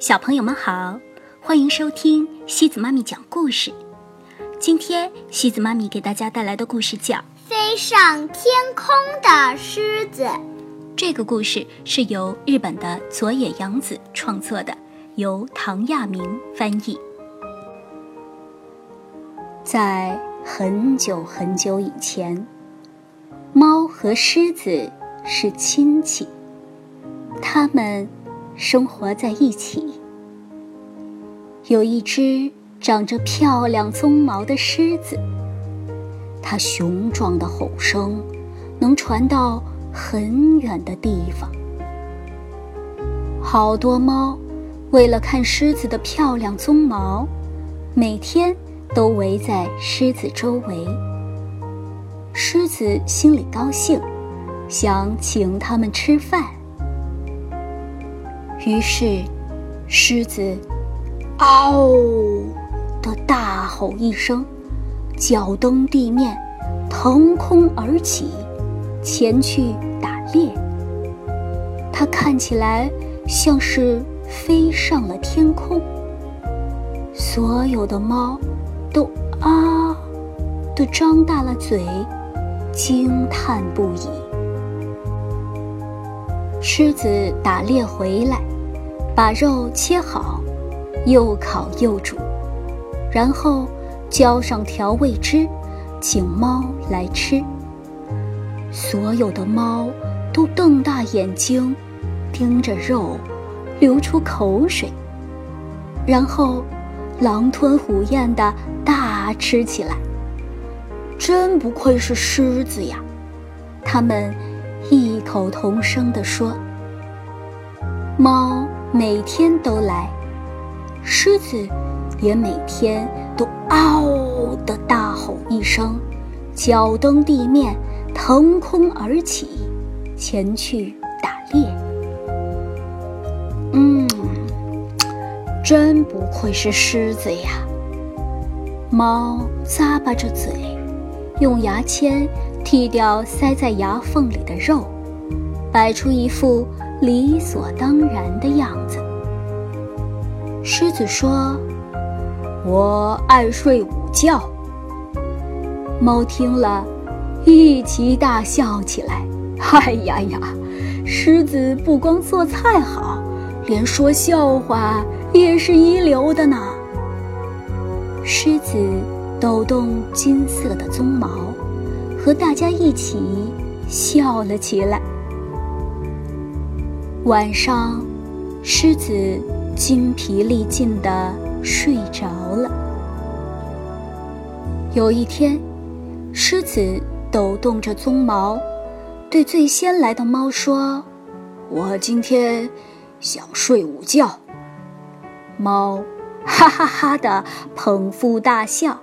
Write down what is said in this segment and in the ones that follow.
小朋友们好，欢迎收听西子妈咪讲故事。今天西子妈咪给大家带来的故事叫《飞上天空的狮子》。这个故事是由日本的佐野洋子创作的，由唐亚明翻译。在很久很久以前，猫和狮子是亲戚，它们生活在一起。有一只长着漂亮鬃毛的狮子，它雄壮的吼声能传到很远的地方。好多猫为了看狮子的漂亮鬃毛，每天。都围在狮子周围，狮子心里高兴，想请它们吃饭。于是，狮子“嗷”的大吼一声，脚蹬地面，腾空而起，前去打猎。它看起来像是飞上了天空。所有的猫。都啊的张大了嘴，惊叹不已。狮子打猎回来，把肉切好，又烤又煮，然后浇上调味汁，请猫来吃。所有的猫都瞪大眼睛，盯着肉，流出口水，然后。狼吞虎咽地大吃起来，真不愧是狮子呀！它们异口同声地说。猫每天都来，狮子也每天都嗷的大吼一声，脚蹬地面，腾空而起，前去打猎。嗯真不愧是狮子呀！猫咂巴着嘴，用牙签剔掉塞在牙缝里的肉，摆出一副理所当然的样子。狮子说：“我爱睡午觉。”猫听了，一齐大笑起来。哎呀呀，狮子不光做菜好，连说笑话。也是一流的呢。狮子抖动金色的鬃毛，和大家一起笑了起来。晚上，狮子精疲力尽地睡着了。有一天，狮子抖动着鬃毛，对最先来的猫说：“我今天想睡午觉。”猫哈哈哈的捧腹大笑，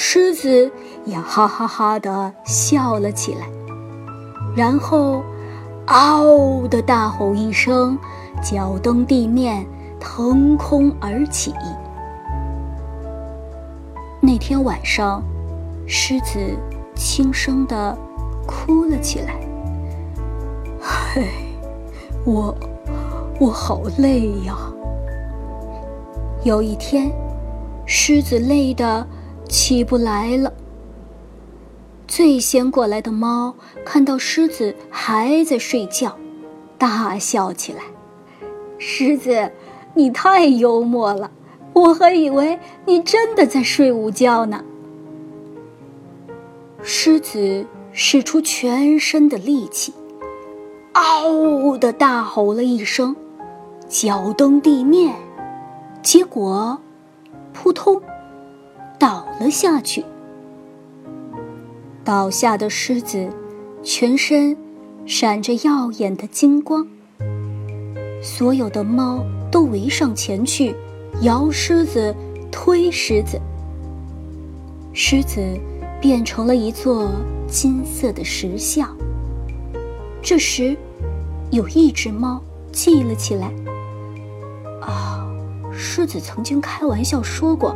狮子也哈哈哈的笑了起来，然后嗷的大吼一声，脚蹬地面，腾空而起。那天晚上，狮子轻声的哭了起来：“嘿，我，我好累呀。”有一天，狮子累得起不来了。最先过来的猫看到狮子还在睡觉，大笑起来：“狮子，你太幽默了！我还以为你真的在睡午觉呢。”狮子使出全身的力气，“嗷”的大吼了一声，脚蹬地面。结果，扑通，倒了下去。倒下的狮子，全身闪着耀眼的金光。所有的猫都围上前去，摇狮子，推狮子。狮子变成了一座金色的石像。这时，有一只猫记了起来。狮子曾经开玩笑说过，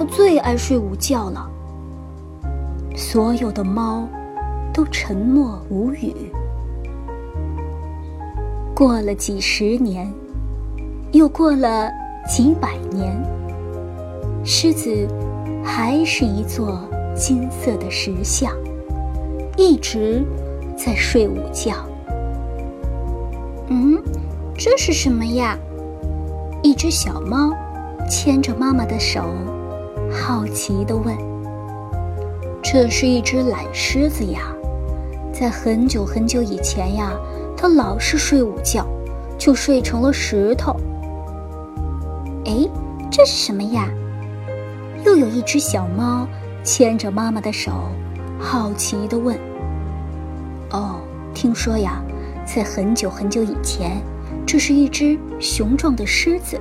它最爱睡午觉了。所有的猫都沉默无语。过了几十年，又过了几百年，狮子还是一座金色的石像，一直在睡午觉。嗯，这是什么呀？一只小猫牵着妈妈的手，好奇地问：“这是一只懒狮子呀，在很久很久以前呀，它老是睡午觉，就睡成了石头。”哎，这是什么呀？又有一只小猫牵着妈妈的手，好奇地问：“哦，听说呀，在很久很久以前，这是一只雄壮的狮子。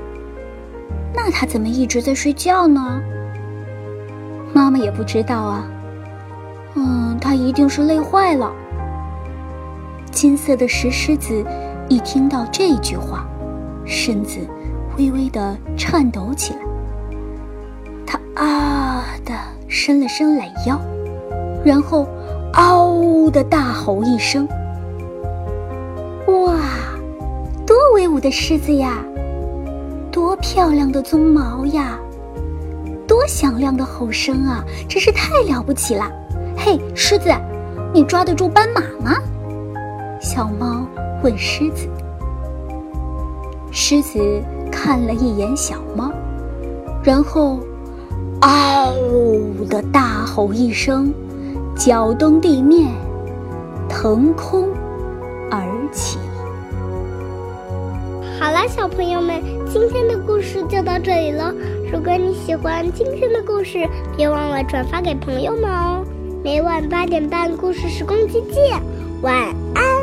那它怎么一直在睡觉呢？”妈妈也不知道啊。嗯，它一定是累坏了。金色的石狮子一听到这句话，身子。微微的颤抖起来，他啊的伸了伸懒腰，然后嗷的大吼一声：“哇，多威武的狮子呀！多漂亮的鬃毛呀！多响亮的吼声啊！真是太了不起了！嘿，狮子，你抓得住斑马吗？”小猫问狮子。狮子。看了一眼小猫，然后“嗷”的大吼一声，脚蹬地面，腾空而起。好了，小朋友们，今天的故事就到这里了。如果你喜欢今天的故事，别忘了转发给朋友们哦。每晚八点半，故事时光机见，晚安。